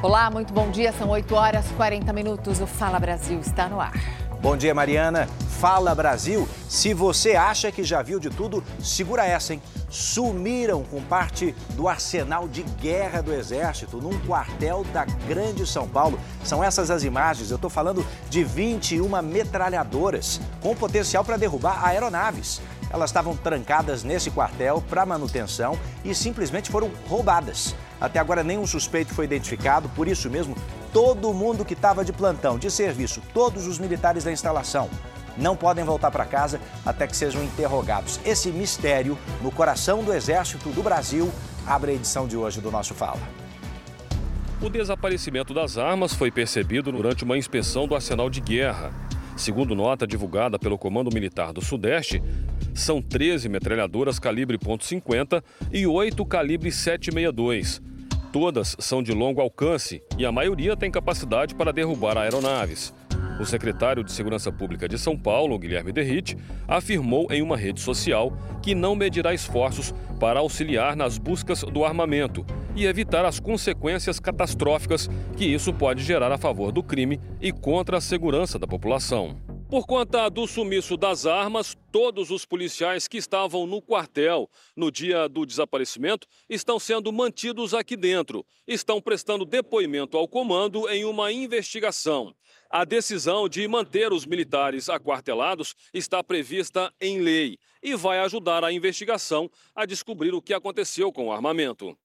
Olá, muito bom dia. São 8 horas e 40 minutos. O Fala Brasil está no ar. Bom dia, Mariana. Fala Brasil. Se você acha que já viu de tudo, segura essa, hein? Sumiram com parte do arsenal de guerra do Exército num quartel da Grande São Paulo. São essas as imagens. Eu estou falando de 21 metralhadoras com potencial para derrubar aeronaves. Elas estavam trancadas nesse quartel para manutenção e simplesmente foram roubadas. Até agora, nenhum suspeito foi identificado, por isso mesmo, todo mundo que estava de plantão, de serviço, todos os militares da instalação, não podem voltar para casa até que sejam interrogados. Esse mistério no coração do Exército do Brasil abre a edição de hoje do nosso Fala. O desaparecimento das armas foi percebido durante uma inspeção do arsenal de guerra. Segundo nota divulgada pelo Comando Militar do Sudeste, são 13 metralhadoras calibre .50 e 8 calibre 762. Todas são de longo alcance e a maioria tem capacidade para derrubar aeronaves. O secretário de Segurança Pública de São Paulo, Guilherme Derrite, afirmou em uma rede social que não medirá esforços para auxiliar nas buscas do armamento e evitar as consequências catastróficas que isso pode gerar a favor do crime e contra a segurança da população. Por conta do sumiço das armas, todos os policiais que estavam no quartel no dia do desaparecimento estão sendo mantidos aqui dentro. Estão prestando depoimento ao comando em uma investigação. A decisão de manter os militares aquartelados está prevista em lei e vai ajudar a investigação a descobrir o que aconteceu com o armamento.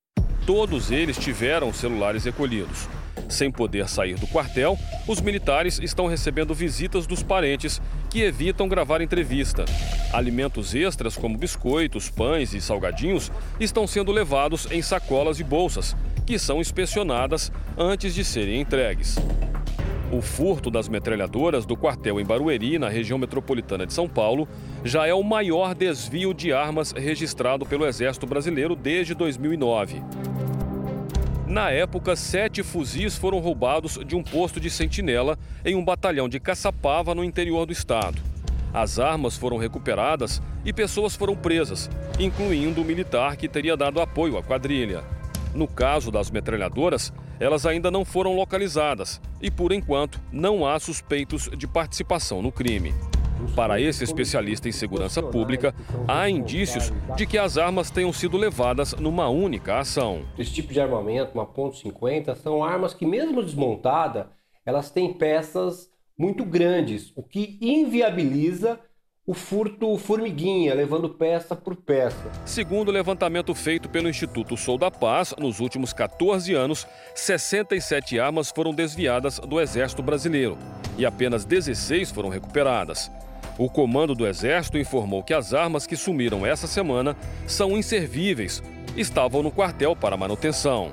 Todos eles tiveram celulares recolhidos. Sem poder sair do quartel, os militares estão recebendo visitas dos parentes que evitam gravar entrevista. Alimentos extras, como biscoitos, pães e salgadinhos, estão sendo levados em sacolas e bolsas, que são inspecionadas antes de serem entregues. O furto das metralhadoras do quartel em Barueri, na região metropolitana de São Paulo, já é o maior desvio de armas registrado pelo Exército Brasileiro desde 2009. Na época, sete fuzis foram roubados de um posto de sentinela em um batalhão de Caçapava, no interior do estado. As armas foram recuperadas e pessoas foram presas, incluindo o militar que teria dado apoio à quadrilha. No caso das metralhadoras, elas ainda não foram localizadas e, por enquanto, não há suspeitos de participação no crime. Para esse especialista em segurança pública, há indícios de que as armas tenham sido levadas numa única ação. Esse tipo de armamento, uma ponto .50, são armas que mesmo desmontada, elas têm peças muito grandes, o que inviabiliza o furto formiguinha, levando peça por peça. Segundo o levantamento feito pelo Instituto Sou da Paz, nos últimos 14 anos, 67 armas foram desviadas do Exército Brasileiro e apenas 16 foram recuperadas. O comando do Exército informou que as armas que sumiram essa semana são inservíveis, estavam no quartel para manutenção.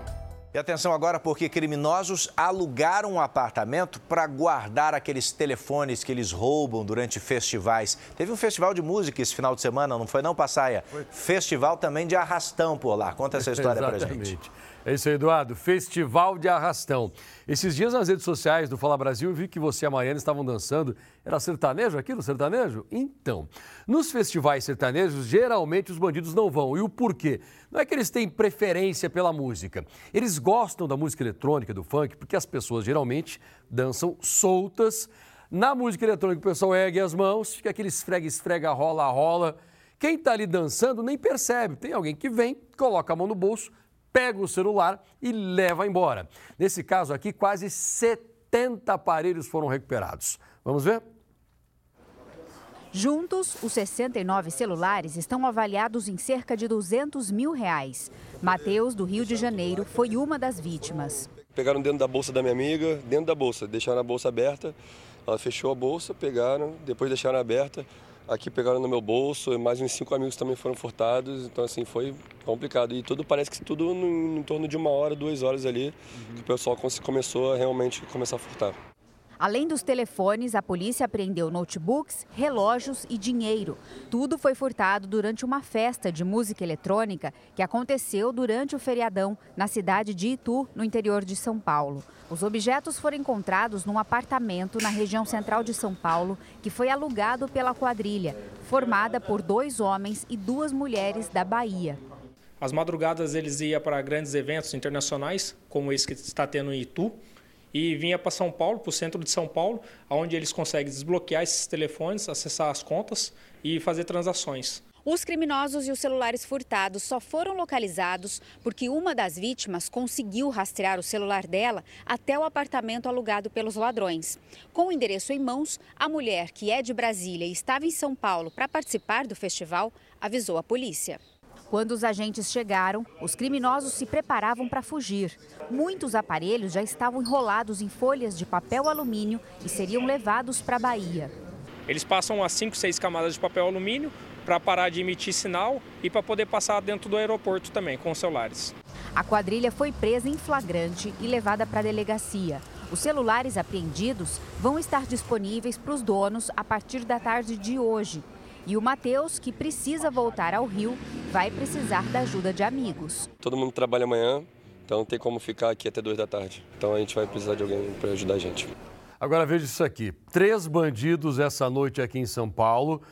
E atenção agora, porque criminosos alugaram um apartamento para guardar aqueles telefones que eles roubam durante festivais. Teve um festival de música esse final de semana, não foi não, Passaia? Foi. Festival também de arrastão por lá. Conta essa história para gente. É isso aí, Eduardo. Festival de Arrastão. Esses dias nas redes sociais do Fala Brasil, eu vi que você e a Mariana estavam dançando. Era sertanejo aquilo, sertanejo? Então, nos festivais sertanejos, geralmente os bandidos não vão. E o porquê? Não é que eles têm preferência pela música. Eles gostam da música eletrônica, do funk, porque as pessoas geralmente dançam soltas. Na música eletrônica, o pessoal ergue as mãos, fica aquele esfrega, esfrega, rola, rola. Quem está ali dançando nem percebe. Tem alguém que vem, coloca a mão no bolso, pega o celular e leva embora. Nesse caso aqui, quase 70 aparelhos foram recuperados. Vamos ver? Juntos, os 69 celulares estão avaliados em cerca de 200 mil reais. Mateus, do Rio de Janeiro, foi uma das vítimas. Pegaram dentro da bolsa da minha amiga, dentro da bolsa, deixaram a bolsa aberta. Ela fechou a bolsa, pegaram, depois deixaram aberta. Aqui pegaram no meu bolso, mais uns cinco amigos também foram furtados, então assim, foi complicado. E tudo parece que tudo em, em torno de uma hora, duas horas ali, uhum. que o pessoal começou a realmente começar a furtar. Além dos telefones, a polícia apreendeu notebooks, relógios e dinheiro. Tudo foi furtado durante uma festa de música eletrônica que aconteceu durante o feriadão na cidade de Itu, no interior de São Paulo. Os objetos foram encontrados num apartamento na região central de São Paulo, que foi alugado pela quadrilha, formada por dois homens e duas mulheres da Bahia. As madrugadas eles iam para grandes eventos internacionais, como esse que está tendo em Itu, e vinha para São Paulo, para o centro de São Paulo, onde eles conseguem desbloquear esses telefones, acessar as contas e fazer transações. Os criminosos e os celulares furtados só foram localizados porque uma das vítimas conseguiu rastrear o celular dela até o apartamento alugado pelos ladrões. Com o endereço em mãos, a mulher, que é de Brasília e estava em São Paulo para participar do festival, avisou a polícia. Quando os agentes chegaram, os criminosos se preparavam para fugir. Muitos aparelhos já estavam enrolados em folhas de papel alumínio e seriam levados para a Bahia. Eles passam as 5, 6 camadas de papel alumínio para parar de emitir sinal e para poder passar dentro do aeroporto também com os celulares. A quadrilha foi presa em flagrante e levada para a delegacia. Os celulares apreendidos vão estar disponíveis para os donos a partir da tarde de hoje. E o Matheus, que precisa voltar ao Rio, vai precisar da ajuda de amigos. Todo mundo trabalha amanhã, então não tem como ficar aqui até duas da tarde. Então a gente vai precisar de alguém para ajudar a gente. Agora veja isso aqui: três bandidos essa noite aqui em São Paulo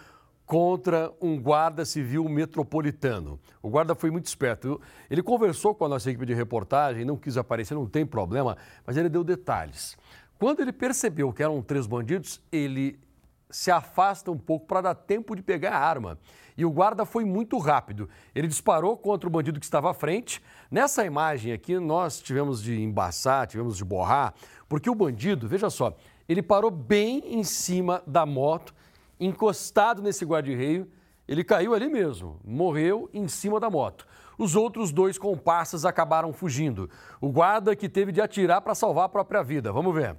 contra um guarda civil metropolitano. O guarda foi muito esperto. Ele conversou com a nossa equipe de reportagem, não quis aparecer, não tem problema, mas ele deu detalhes. Quando ele percebeu que eram três bandidos, ele se afasta um pouco para dar tempo de pegar a arma. E o guarda foi muito rápido. Ele disparou contra o bandido que estava à frente. Nessa imagem aqui, nós tivemos de embaçar, tivemos de borrar, porque o bandido, veja só, ele parou bem em cima da moto encostado nesse guarda-reio, ele caiu ali mesmo, morreu em cima da moto. Os outros dois comparsas acabaram fugindo. O guarda que teve de atirar para salvar a própria vida. Vamos ver.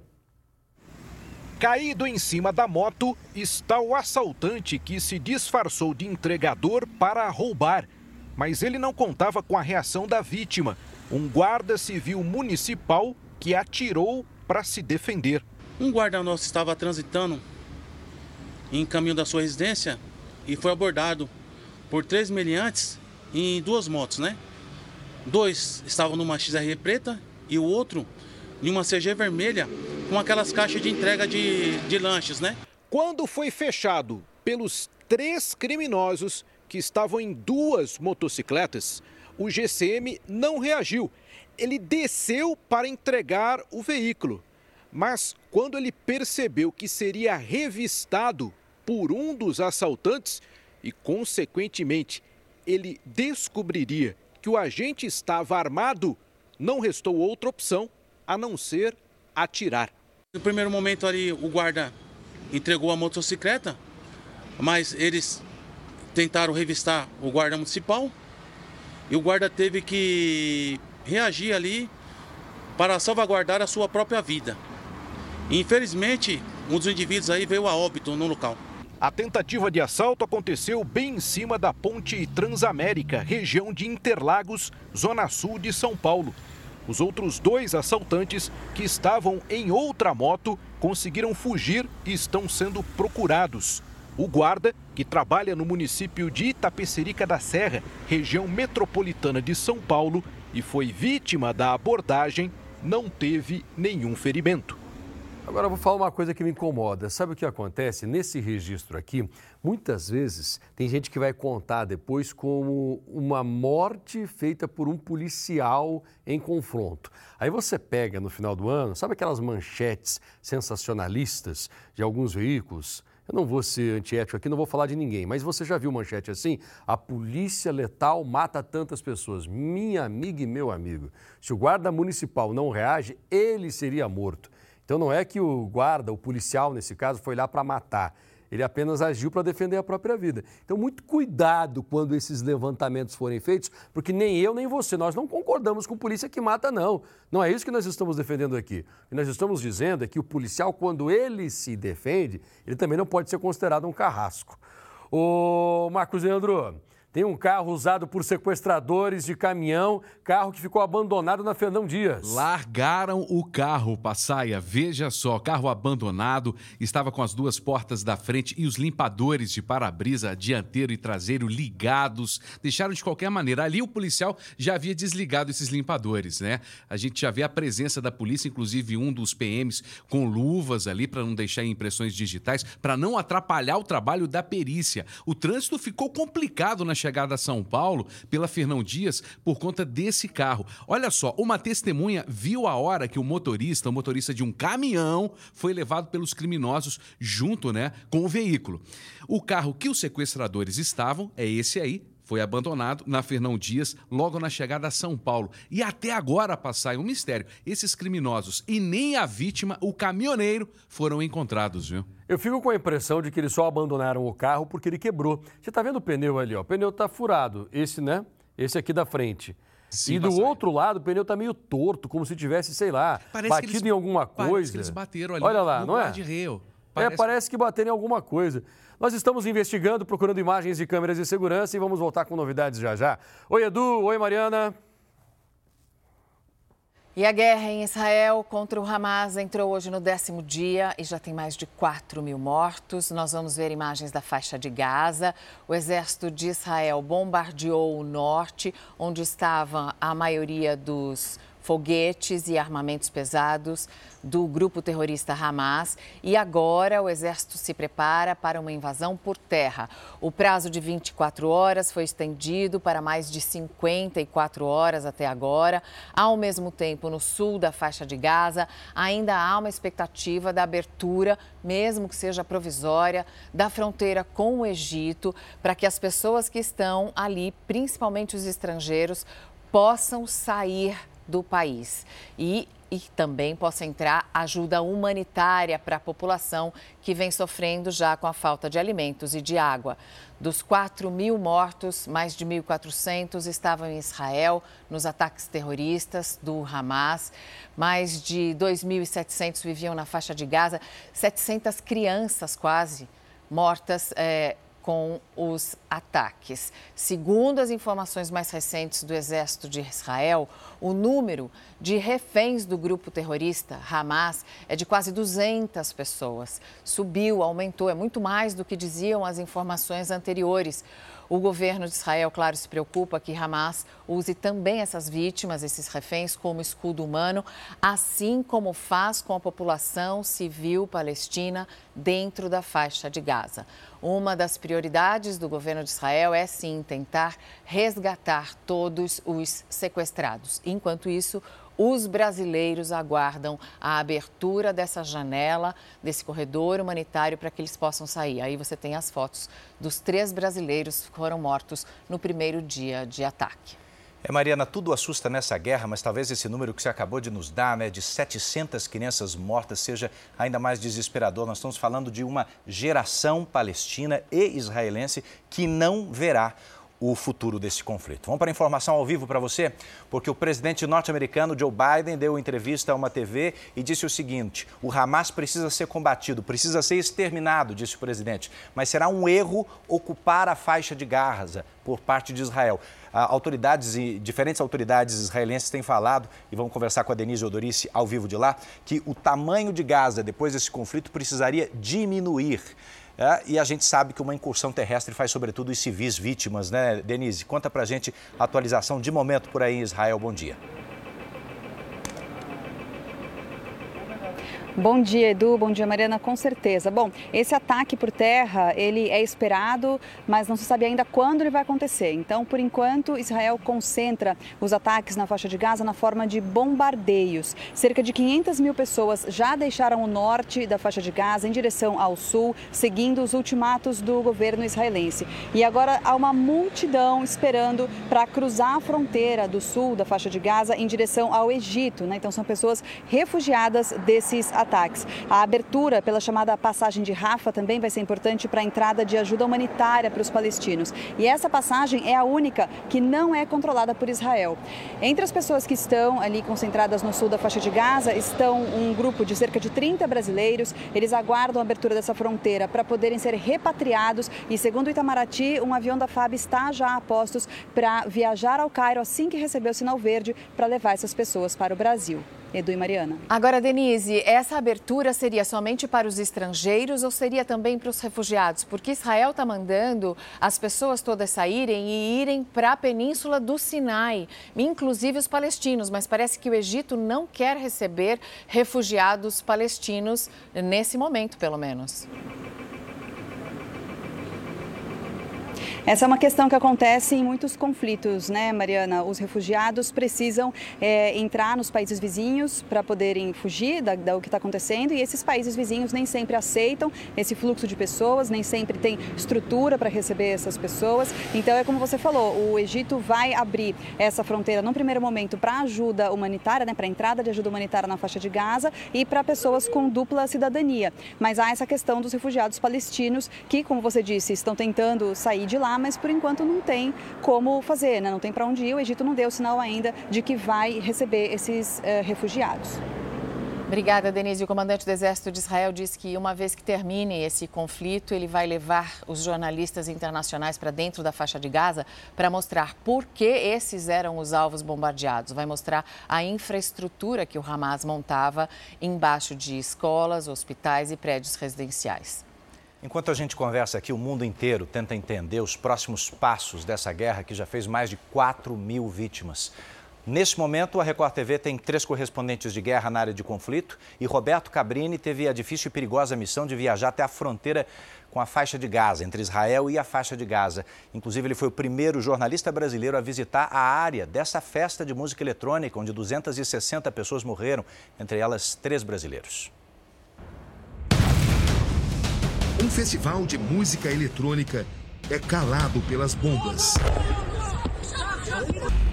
Caído em cima da moto está o assaltante que se disfarçou de entregador para roubar. Mas ele não contava com a reação da vítima, um guarda civil municipal que atirou para se defender. Um guarda nosso estava transitando em caminho da sua residência e foi abordado por três meliantes em duas motos, né? Dois estavam numa XR preta e o outro em uma CG vermelha com aquelas caixas de entrega de, de lanches, né? Quando foi fechado pelos três criminosos que estavam em duas motocicletas, o GCM não reagiu. Ele desceu para entregar o veículo. Mas quando ele percebeu que seria revistado por um dos assaltantes e, consequentemente, ele descobriria que o agente estava armado, não restou outra opção a não ser atirar. No primeiro momento ali, o guarda entregou a motocicleta, mas eles tentaram revistar o guarda municipal e o guarda teve que reagir ali para salvaguardar a sua própria vida. Infelizmente, um dos indivíduos aí veio a óbito no local. A tentativa de assalto aconteceu bem em cima da ponte Transamérica, região de Interlagos, zona sul de São Paulo. Os outros dois assaltantes, que estavam em outra moto, conseguiram fugir e estão sendo procurados. O guarda, que trabalha no município de Itapecerica da Serra, região metropolitana de São Paulo, e foi vítima da abordagem, não teve nenhum ferimento. Agora eu vou falar uma coisa que me incomoda. Sabe o que acontece? Nesse registro aqui, muitas vezes tem gente que vai contar depois como uma morte feita por um policial em confronto. Aí você pega no final do ano, sabe aquelas manchetes sensacionalistas de alguns veículos? Eu não vou ser antiético aqui, não vou falar de ninguém, mas você já viu manchete assim? A polícia letal mata tantas pessoas. Minha amiga e meu amigo, se o guarda municipal não reage, ele seria morto. Então não é que o guarda, o policial nesse caso, foi lá para matar. Ele apenas agiu para defender a própria vida. Então, muito cuidado quando esses levantamentos forem feitos, porque nem eu nem você, nós não concordamos com polícia que mata, não. Não é isso que nós estamos defendendo aqui. O que nós estamos dizendo é que o policial, quando ele se defende, ele também não pode ser considerado um carrasco. Ô, Marcos Leandro, tem um carro usado por sequestradores de caminhão, carro que ficou abandonado na Fernão Dias. Largaram o carro, Passaia. Veja só, carro abandonado, estava com as duas portas da frente e os limpadores de para-brisa dianteiro e traseiro ligados. Deixaram de qualquer maneira. Ali o policial já havia desligado esses limpadores, né? A gente já vê a presença da polícia, inclusive um dos PMs com luvas ali para não deixar impressões digitais, para não atrapalhar o trabalho da perícia. O trânsito ficou complicado na chegada a São Paulo pela Fernão Dias por conta desse carro. Olha só, uma testemunha viu a hora que o motorista, o motorista de um caminhão, foi levado pelos criminosos junto, né, com o veículo. O carro que os sequestradores estavam é esse aí, foi abandonado na Fernão Dias logo na chegada a São Paulo. E até agora, passar um mistério. Esses criminosos e nem a vítima, o caminhoneiro, foram encontrados, viu? Eu fico com a impressão de que eles só abandonaram o carro porque ele quebrou. Você está vendo o pneu ali, ó? O pneu está furado. Esse, né? Esse aqui da frente. Sim, e do outro lado, o pneu está meio torto, como se tivesse, sei lá, parece batido eles, em alguma coisa. Parece que eles bateram ali Olha lá, no não é? Parece... É, parece que bateram em alguma coisa. Nós estamos investigando, procurando imagens de câmeras de segurança e vamos voltar com novidades já já. Oi, Edu. Oi, Mariana. E a guerra em Israel contra o Hamas entrou hoje no décimo dia e já tem mais de 4 mil mortos. Nós vamos ver imagens da faixa de Gaza. O exército de Israel bombardeou o norte, onde estava a maioria dos foguetes e armamentos pesados do grupo terrorista Hamas e agora o exército se prepara para uma invasão por terra. O prazo de 24 horas foi estendido para mais de 54 horas até agora. Ao mesmo tempo, no sul da faixa de Gaza, ainda há uma expectativa da abertura, mesmo que seja provisória, da fronteira com o Egito, para que as pessoas que estão ali, principalmente os estrangeiros, possam sair do país. E e também possa entrar ajuda humanitária para a população que vem sofrendo já com a falta de alimentos e de água. Dos 4 mil mortos, mais de 1.400 estavam em Israel nos ataques terroristas do Hamas. Mais de 2.700 viviam na faixa de Gaza. 700 crianças quase mortas. É, com os ataques. Segundo as informações mais recentes do Exército de Israel, o número de reféns do grupo terrorista Hamas é de quase 200 pessoas. Subiu, aumentou, é muito mais do que diziam as informações anteriores. O governo de Israel, claro, se preocupa que Hamas use também essas vítimas, esses reféns, como escudo humano, assim como faz com a população civil palestina dentro da faixa de Gaza. Uma das prioridades do governo de Israel é, sim, tentar resgatar todos os sequestrados. Enquanto isso, os brasileiros aguardam a abertura dessa janela, desse corredor humanitário, para que eles possam sair. Aí você tem as fotos dos três brasileiros que foram mortos no primeiro dia de ataque. É, Mariana, tudo assusta nessa guerra, mas talvez esse número que você acabou de nos dar, né, de 700 crianças mortas, seja ainda mais desesperador. Nós estamos falando de uma geração palestina e israelense que não verá o futuro desse conflito. Vamos para a informação ao vivo para você, porque o presidente norte-americano Joe Biden deu entrevista a uma TV e disse o seguinte: o Hamas precisa ser combatido, precisa ser exterminado, disse o presidente, mas será um erro ocupar a faixa de Gaza por parte de Israel. Autoridades e diferentes autoridades israelenses têm falado, e vamos conversar com a Denise Odorice ao vivo de lá, que o tamanho de Gaza depois desse conflito precisaria diminuir. É, e a gente sabe que uma incursão terrestre faz sobretudo os civis vítimas, né, Denise? Conta pra gente a atualização de momento por aí em Israel. Bom dia. Bom dia, Edu. Bom dia, Mariana. Com certeza. Bom, esse ataque por terra, ele é esperado, mas não se sabe ainda quando ele vai acontecer. Então, por enquanto, Israel concentra os ataques na faixa de Gaza na forma de bombardeios. Cerca de 500 mil pessoas já deixaram o norte da faixa de Gaza em direção ao sul, seguindo os ultimatos do governo israelense. E agora há uma multidão esperando para cruzar a fronteira do sul da faixa de Gaza em direção ao Egito. Né? Então, são pessoas refugiadas desses ataques. A abertura pela chamada passagem de Rafa também vai ser importante para a entrada de ajuda humanitária para os palestinos. E essa passagem é a única que não é controlada por Israel. Entre as pessoas que estão ali concentradas no sul da faixa de Gaza estão um grupo de cerca de 30 brasileiros. Eles aguardam a abertura dessa fronteira para poderem ser repatriados e, segundo Itamaraty, um avião da FAB está já a postos para viajar ao Cairo assim que receber o sinal verde para levar essas pessoas para o Brasil. Edu e Mariana. Agora, Denise, essa abertura seria somente para os estrangeiros ou seria também para os refugiados? Porque Israel está mandando as pessoas todas saírem e irem para a península do Sinai, inclusive os palestinos, mas parece que o Egito não quer receber refugiados palestinos nesse momento, pelo menos. Essa é uma questão que acontece em muitos conflitos, né, Mariana? Os refugiados precisam é, entrar nos países vizinhos para poderem fugir da, da, do que está acontecendo e esses países vizinhos nem sempre aceitam esse fluxo de pessoas, nem sempre tem estrutura para receber essas pessoas. Então é como você falou, o Egito vai abrir essa fronteira num primeiro momento para ajuda humanitária, né, para entrada de ajuda humanitária na faixa de Gaza e para pessoas com dupla cidadania. Mas há essa questão dos refugiados palestinos que, como você disse, estão tentando sair de lá, mas por enquanto não tem como fazer, né? não tem para onde ir. O Egito não deu sinal ainda de que vai receber esses uh, refugiados. Obrigada, Denise. O comandante do Exército de Israel disse que, uma vez que termine esse conflito, ele vai levar os jornalistas internacionais para dentro da faixa de Gaza para mostrar por que esses eram os alvos bombardeados. Vai mostrar a infraestrutura que o Hamas montava embaixo de escolas, hospitais e prédios residenciais. Enquanto a gente conversa aqui, o mundo inteiro tenta entender os próximos passos dessa guerra que já fez mais de 4 mil vítimas. Neste momento, a Record TV tem três correspondentes de guerra na área de conflito e Roberto Cabrini teve a difícil e perigosa missão de viajar até a fronteira com a faixa de Gaza, entre Israel e a faixa de Gaza. Inclusive, ele foi o primeiro jornalista brasileiro a visitar a área dessa festa de música eletrônica, onde 260 pessoas morreram, entre elas três brasileiros. Um festival de música eletrônica é calado pelas bombas.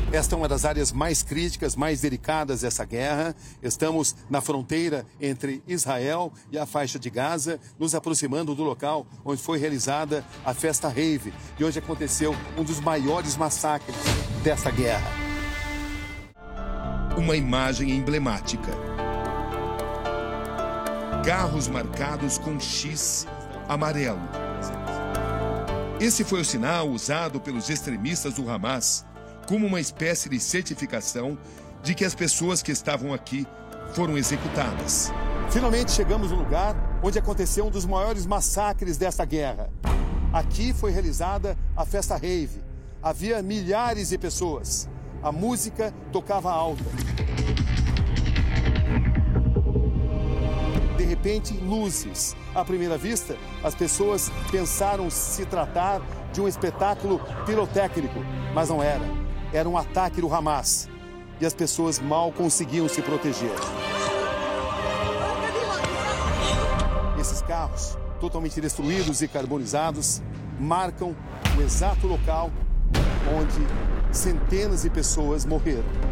Esta é uma das áreas mais críticas, mais delicadas dessa guerra. Estamos na fronteira entre Israel e a faixa de Gaza, nos aproximando do local onde foi realizada a festa Rave e onde aconteceu um dos maiores massacres dessa guerra. Uma imagem emblemática. Carros marcados com X amarelo. Esse foi o sinal usado pelos extremistas do Hamas como uma espécie de certificação de que as pessoas que estavam aqui foram executadas. Finalmente chegamos no lugar onde aconteceu um dos maiores massacres desta guerra. Aqui foi realizada a festa rave. Havia milhares de pessoas. A música tocava alta. Repente, luzes. À primeira vista, as pessoas pensaram se tratar de um espetáculo pirotécnico, mas não era era um ataque do Hamas e as pessoas mal conseguiam se proteger. Esses carros, totalmente destruídos e carbonizados, marcam o exato local onde centenas de pessoas morreram.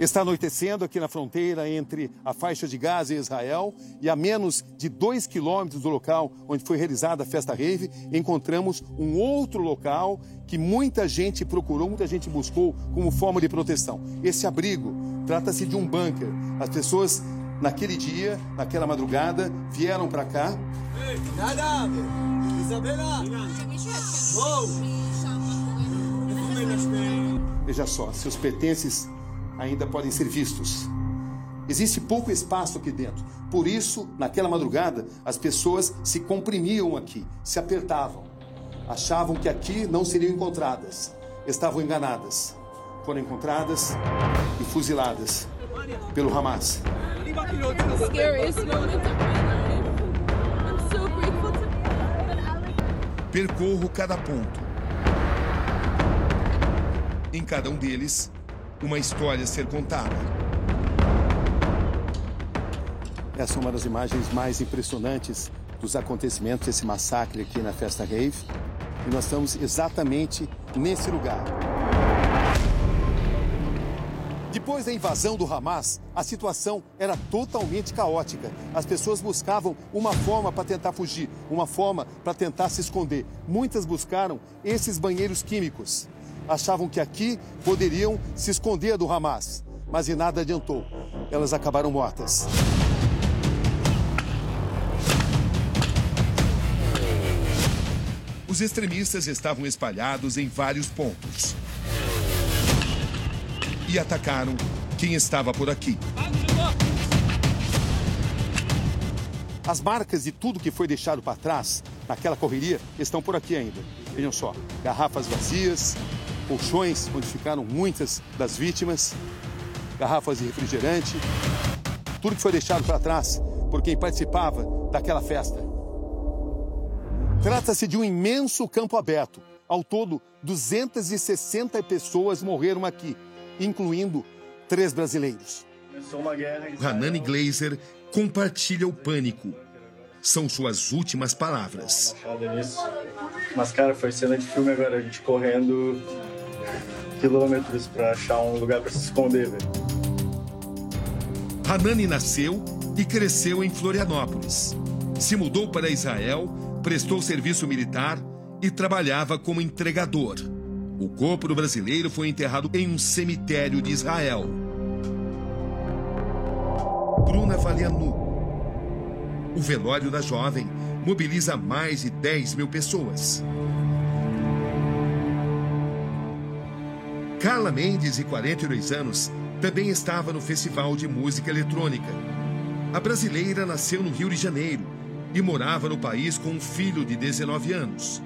Está anoitecendo aqui na fronteira entre a faixa de Gaza e Israel e a menos de dois quilômetros do local onde foi realizada a festa rave, encontramos um outro local que muita gente procurou, muita gente buscou como forma de proteção. Esse abrigo trata-se de um bunker. As pessoas naquele dia, naquela madrugada, vieram para cá. Veja só, seus pertences ainda podem ser vistos. Existe pouco espaço aqui dentro. Por isso, naquela madrugada, as pessoas se comprimiam aqui, se apertavam. Achavam que aqui não seriam encontradas. Estavam enganadas. Foram encontradas e fuziladas pelo Hamas. Percorro cada ponto. Em cada um deles, uma história a ser contada. Essa é uma das imagens mais impressionantes dos acontecimentos desse massacre aqui na Festa Rave. E nós estamos exatamente nesse lugar. Depois da invasão do Hamas, a situação era totalmente caótica. As pessoas buscavam uma forma para tentar fugir, uma forma para tentar se esconder. Muitas buscaram esses banheiros químicos achavam que aqui poderiam se esconder do Hamas, mas em nada adiantou. Elas acabaram mortas. Os extremistas estavam espalhados em vários pontos e atacaram quem estava por aqui. As marcas de tudo que foi deixado para trás naquela correria estão por aqui ainda. Vejam só, garrafas vazias, colchões onde ficaram muitas das vítimas. garrafas de refrigerante, tudo que foi deixado para trás por quem participava daquela festa. Trata-se de um imenso campo aberto. Ao todo, 260 pessoas morreram aqui, incluindo três brasileiros. Hanani Glazer compartilha o pânico. São suas últimas palavras. Mas, cara, foi cena de filme agora, a gente correndo quilômetros para achar um lugar para se esconder. Hanani nasceu e cresceu em Florianópolis. Se mudou para Israel, prestou serviço militar e trabalhava como entregador. O corpo do brasileiro foi enterrado em um cemitério de Israel. Bruna Valianu. O velório da jovem mobiliza mais de 10 mil pessoas. Carla Mendes, de 42 anos, também estava no Festival de Música Eletrônica. A brasileira nasceu no Rio de Janeiro e morava no país com um filho de 19 anos.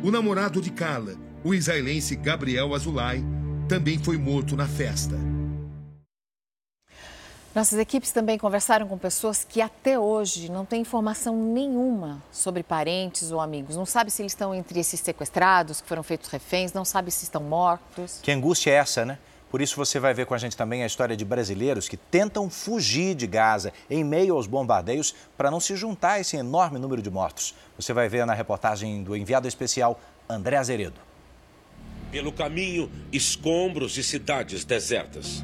O namorado de Carla, o israelense Gabriel Azulay, também foi morto na festa. Nossas equipes também conversaram com pessoas que até hoje não têm informação nenhuma sobre parentes ou amigos. Não sabe se eles estão entre esses sequestrados, que foram feitos reféns, não sabe se estão mortos. Que angústia é essa, né? Por isso você vai ver com a gente também a história de brasileiros que tentam fugir de Gaza em meio aos bombardeios para não se juntar a esse enorme número de mortos. Você vai ver na reportagem do enviado especial André Azeredo. Pelo caminho, escombros e cidades desertas.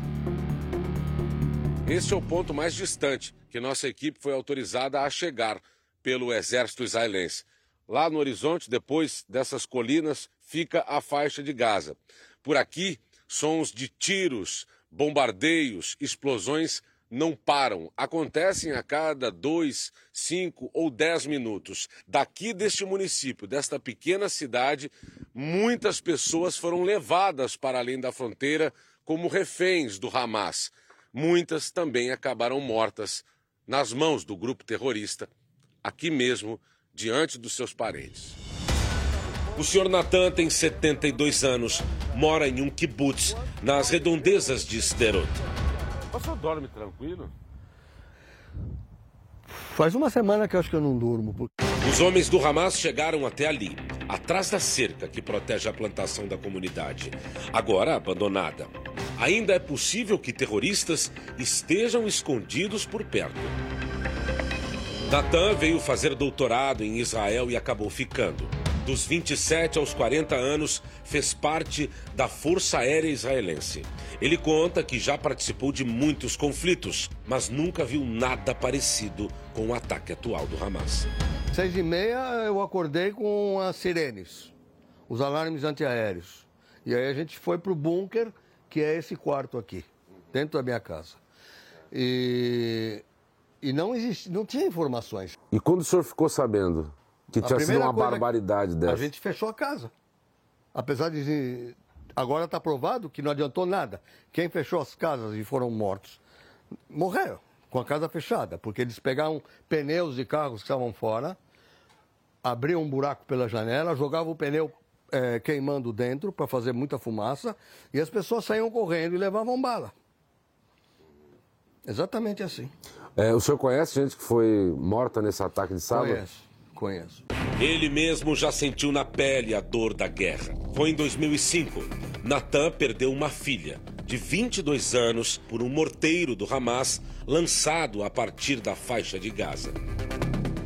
Este é o ponto mais distante que nossa equipe foi autorizada a chegar pelo exército israelense. Lá no horizonte, depois dessas colinas, fica a faixa de Gaza. Por aqui, sons de tiros, bombardeios, explosões não param. Acontecem a cada dois, cinco ou dez minutos. Daqui deste município, desta pequena cidade, muitas pessoas foram levadas para além da fronteira como reféns do Hamas muitas também acabaram mortas nas mãos do grupo terrorista, aqui mesmo, diante dos seus parentes. O senhor Natan tem 72 anos, mora em um kibbutz, nas redondezas de Sderot. O senhor dorme tranquilo? Faz uma semana que eu acho que eu não durmo. Os homens do Hamas chegaram até ali, atrás da cerca que protege a plantação da comunidade, agora abandonada. Ainda é possível que terroristas estejam escondidos por perto. Natan veio fazer doutorado em Israel e acabou ficando. Dos 27 aos 40 anos, fez parte da Força Aérea Israelense. Ele conta que já participou de muitos conflitos, mas nunca viu nada parecido com o ataque atual do Hamas. Seis e meia eu acordei com as sirenes, os alarmes antiaéreos. E aí a gente foi para o bunker, que é esse quarto aqui, dentro da minha casa. E, e não existe, não tinha informações. E quando o senhor ficou sabendo que tinha sido uma barbaridade dessa? A gente fechou a casa. Apesar de agora está provado que não adiantou nada. Quem fechou as casas e foram mortos morreram com a casa fechada, porque eles pegavam pneus de carros que estavam fora, abriam um buraco pela janela, jogavam o pneu é, queimando dentro para fazer muita fumaça e as pessoas saíam correndo e levavam bala. Exatamente assim. É, o senhor conhece gente que foi morta nesse ataque de sábado? Conheço, conheço. Ele mesmo já sentiu na pele a dor da guerra. Foi em 2005. Natan perdeu uma filha de 22 anos por um morteiro do Hamas lançado a partir da faixa de Gaza.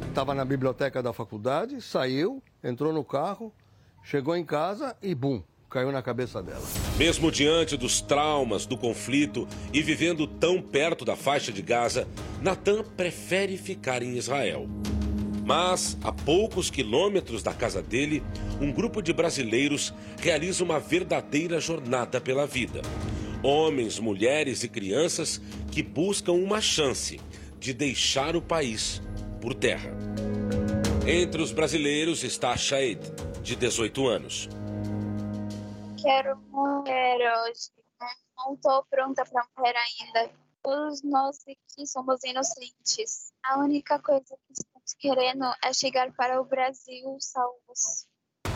Estava na biblioteca da faculdade, saiu, entrou no carro, chegou em casa e bum, caiu na cabeça dela. Mesmo diante dos traumas do conflito e vivendo tão perto da faixa de Gaza, Natan prefere ficar em Israel. Mas, a poucos quilômetros da casa dele, um grupo de brasileiros realiza uma verdadeira jornada pela vida. Homens, mulheres e crianças que buscam uma chance de deixar o país por terra. Entre os brasileiros está Shaed, de 18 anos. Quero morrer hoje. Não estou pronta para morrer ainda. Todos nós aqui somos inocentes. A única coisa que estamos querendo é chegar para o Brasil salvos.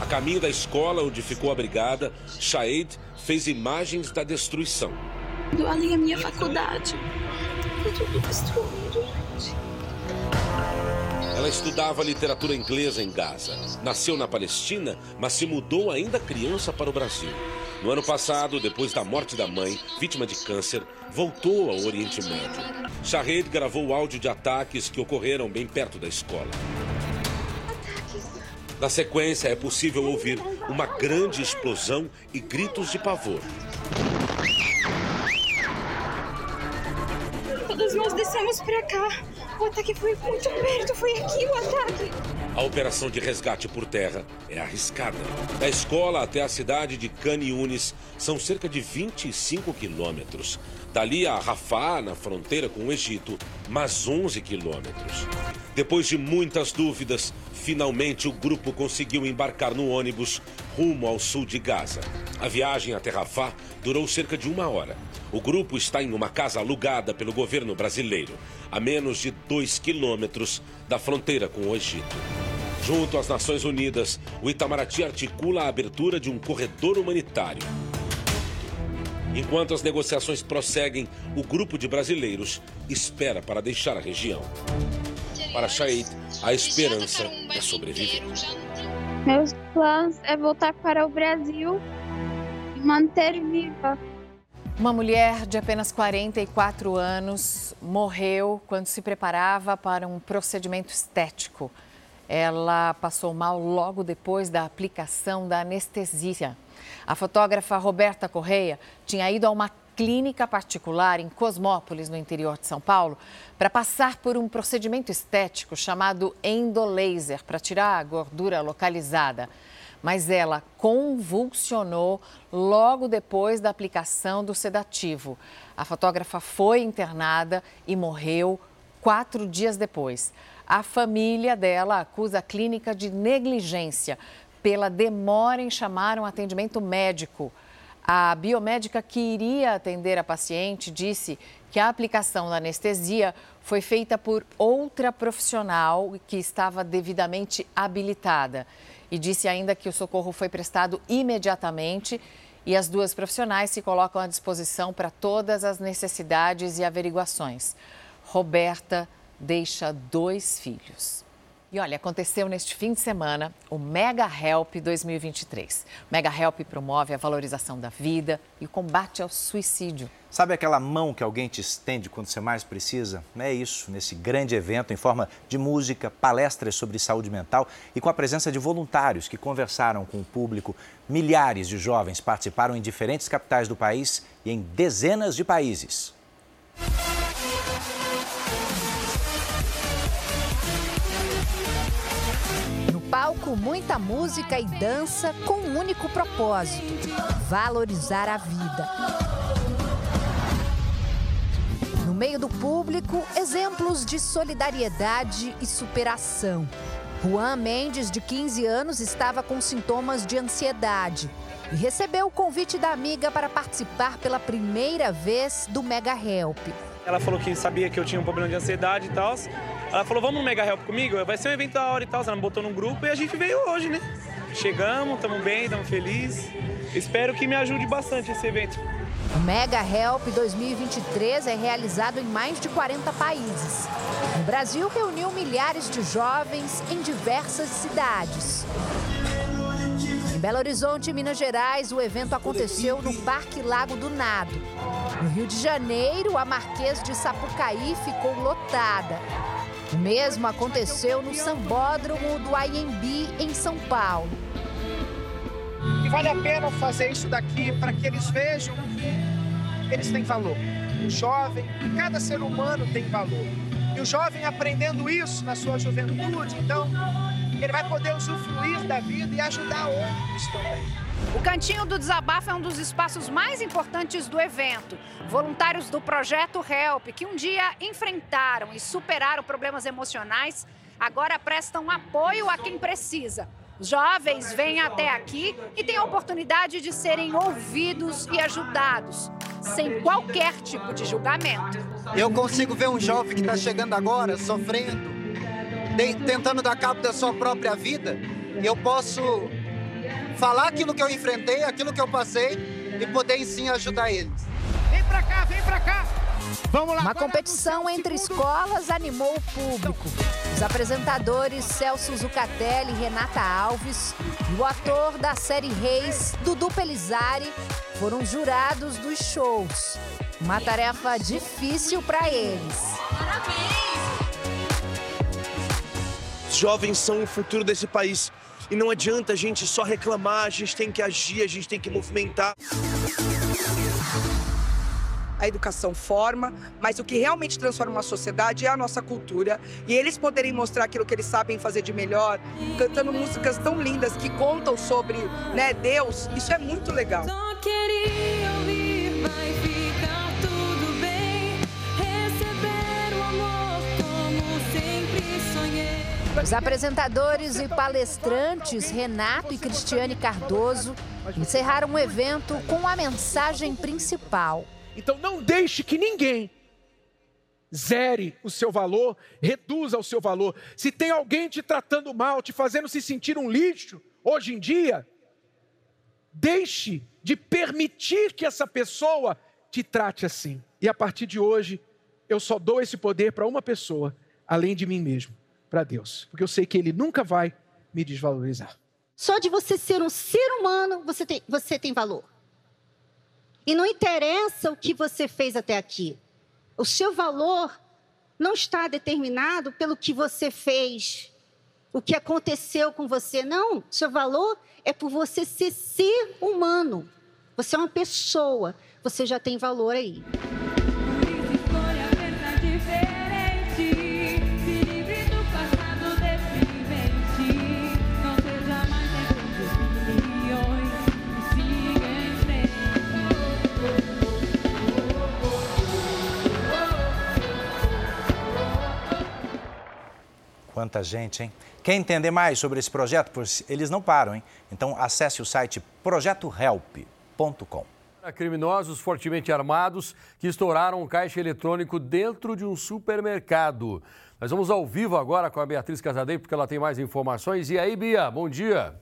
A caminho da escola onde ficou abrigada, Shaed fez imagens da destruição. Ali a minha faculdade. Tá tudo destruído, gente. Ela estudava literatura inglesa em Gaza. Nasceu na Palestina, mas se mudou ainda criança para o Brasil. No ano passado, depois da morte da mãe, vítima de câncer, voltou ao Oriente Médio. Shahed gravou o áudio de ataques que ocorreram bem perto da escola. Na sequência, é possível ouvir uma grande explosão e gritos de pavor. Todos nós descemos pra cá. O ataque foi muito perto, foi aqui o ataque. A operação de resgate por terra é arriscada. Da escola até a cidade de Khan Yunis são cerca de 25 quilômetros. Dali a Rafah, na fronteira com o Egito, mais 11 quilômetros. Depois de muitas dúvidas, finalmente o grupo conseguiu embarcar no ônibus rumo ao sul de Gaza. A viagem até Rafah durou cerca de uma hora. O grupo está em uma casa alugada pelo governo brasileiro, a menos de dois quilômetros da fronteira com o Egito. Junto às Nações Unidas, o Itamaraty articula a abertura de um corredor humanitário. Enquanto as negociações prosseguem, o grupo de brasileiros espera para deixar a região. Para Shaid, a esperança é sobreviver. Meus planos é voltar para o Brasil e manter viva. Uma mulher de apenas 44 anos morreu quando se preparava para um procedimento estético. Ela passou mal logo depois da aplicação da anestesia. A fotógrafa Roberta Correia tinha ido a uma clínica particular em Cosmópolis, no interior de São Paulo, para passar por um procedimento estético chamado endolaser, para tirar a gordura localizada mas ela convulsionou logo depois da aplicação do sedativo. A fotógrafa foi internada e morreu quatro dias depois. A família dela acusa a clínica de negligência pela demora em chamar um atendimento médico. A biomédica que iria atender a paciente disse que a aplicação da anestesia foi feita por outra profissional que estava devidamente habilitada e disse ainda que o socorro foi prestado imediatamente e as duas profissionais se colocam à disposição para todas as necessidades e averiguações. Roberta deixa dois filhos. E olha, aconteceu neste fim de semana o Mega Help 2023. O Mega Help promove a valorização da vida e o combate ao suicídio. Sabe aquela mão que alguém te estende quando você mais precisa? É isso, nesse grande evento em forma de música, palestras sobre saúde mental e com a presença de voluntários que conversaram com o público. Milhares de jovens participaram em diferentes capitais do país e em dezenas de países. Palco, muita música e dança com um único propósito: valorizar a vida. No meio do público, exemplos de solidariedade e superação. Juan Mendes, de 15 anos, estava com sintomas de ansiedade e recebeu o convite da amiga para participar pela primeira vez do Mega Help. Ela falou que sabia que eu tinha um problema de ansiedade e tal, ela falou, vamos no Mega Help comigo? Vai ser um evento da hora e tal. Ela me botou num grupo e a gente veio hoje, né? Chegamos, estamos bem, estamos felizes. Espero que me ajude bastante esse evento. O Mega Help 2023 é realizado em mais de 40 países. O Brasil reuniu milhares de jovens em diversas cidades. Em Belo Horizonte, Minas Gerais, o evento aconteceu no Parque Lago do Nado. No Rio de Janeiro, a Marquês de Sapucaí ficou lotada. O mesmo aconteceu no Sambódromo do IMB em São Paulo. E vale a pena fazer isso daqui para que eles vejam que eles têm valor. O jovem, cada ser humano tem valor. E o jovem aprendendo isso na sua juventude, então, ele vai poder usufruir da vida e ajudar outros também. O Cantinho do Desabafo é um dos espaços mais importantes do evento. Voluntários do projeto Help, que um dia enfrentaram e superaram problemas emocionais, agora prestam apoio a quem precisa. Jovens vêm até aqui e têm a oportunidade de serem ouvidos e ajudados, sem qualquer tipo de julgamento. Eu consigo ver um jovem que está chegando agora, sofrendo, tentando dar cabo da sua própria vida, e eu posso falar aquilo que eu enfrentei, aquilo que eu passei e poder sim ajudar eles. Vem pra cá, vem pra cá. Vamos lá. Uma competição entre escolas animou o público. Os apresentadores Celso Zucatelli e Renata Alves e o ator da série Reis, Dudu Pelizari, foram jurados dos shows. Uma tarefa difícil para eles. Os jovens são o futuro desse país. E não adianta a gente só reclamar, a gente tem que agir, a gente tem que movimentar. A educação forma, mas o que realmente transforma uma sociedade é a nossa cultura. E eles poderem mostrar aquilo que eles sabem fazer de melhor, cantando músicas tão lindas que contam sobre né, Deus, isso é muito legal. Só Os apresentadores e palestrantes Renato e Cristiane Cardoso encerraram o evento com a mensagem principal. Então não deixe que ninguém zere o seu valor, reduza o seu valor. Se tem alguém te tratando mal, te fazendo se sentir um lixo, hoje em dia, deixe de permitir que essa pessoa te trate assim. E a partir de hoje, eu só dou esse poder para uma pessoa, além de mim mesmo, para Deus, porque eu sei que Ele nunca vai me desvalorizar. Só de você ser um ser humano, você tem, você tem valor. E não interessa o que você fez até aqui. O seu valor não está determinado pelo que você fez, o que aconteceu com você. Não, seu valor é por você ser ser humano. Você é uma pessoa, você já tem valor aí. Quanta gente, hein? Quer entender mais sobre esse projeto? Pois eles não param, hein? Então acesse o site projetohelp.com. Criminosos fortemente armados que estouraram um caixa eletrônico dentro de um supermercado. Nós vamos ao vivo agora com a Beatriz Casadei, porque ela tem mais informações. E aí, Bia, bom dia.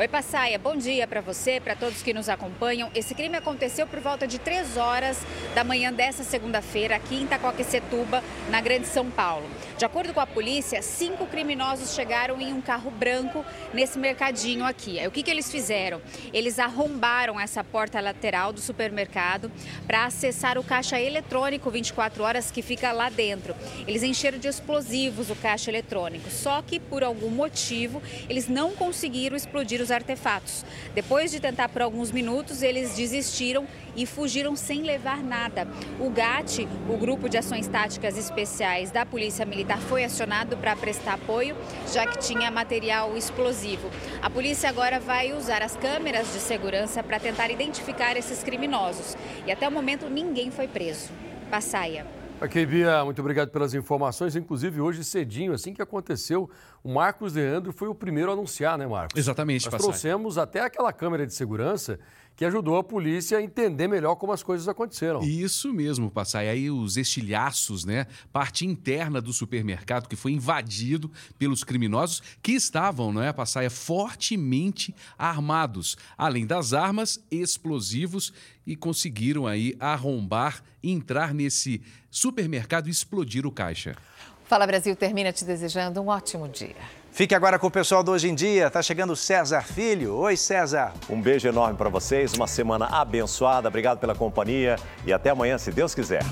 Oi, Passaia, bom dia para você, para todos que nos acompanham. Esse crime aconteceu por volta de 3 horas da manhã dessa segunda-feira, aqui em Itacoaquecetuba, na Grande São Paulo. De acordo com a polícia, cinco criminosos chegaram em um carro branco nesse mercadinho aqui. O que, que eles fizeram? Eles arrombaram essa porta lateral do supermercado para acessar o caixa eletrônico 24 horas que fica lá dentro. Eles encheram de explosivos o caixa eletrônico, só que por algum motivo eles não conseguiram explodir os artefatos. Depois de tentar por alguns minutos, eles desistiram e fugiram sem levar nada. O GAT, o Grupo de Ações Táticas Especiais da Polícia Militar, foi acionado para prestar apoio, já que tinha material explosivo. A polícia agora vai usar as câmeras de segurança para tentar identificar esses criminosos. E até o momento ninguém foi preso. Passaia. Ok, Bia, muito obrigado pelas informações. Inclusive, hoje cedinho, assim que aconteceu, o Marcos Leandro foi o primeiro a anunciar, né, Marcos? Exatamente, Nós Passaia. trouxemos até aquela câmera de segurança que ajudou a polícia a entender melhor como as coisas aconteceram. Isso mesmo, Passai. Aí os estilhaços, né? Parte interna do supermercado que foi invadido pelos criminosos que estavam, não é, Passaia, fortemente armados. Além das armas, explosivos e conseguiram aí arrombar, entrar nesse supermercado e explodir o caixa. Fala Brasil termina te desejando um ótimo dia. Fique agora com o pessoal do Hoje em Dia. Tá chegando César Filho. Oi, César. Um beijo enorme para vocês, uma semana abençoada. Obrigado pela companhia e até amanhã, se Deus quiser.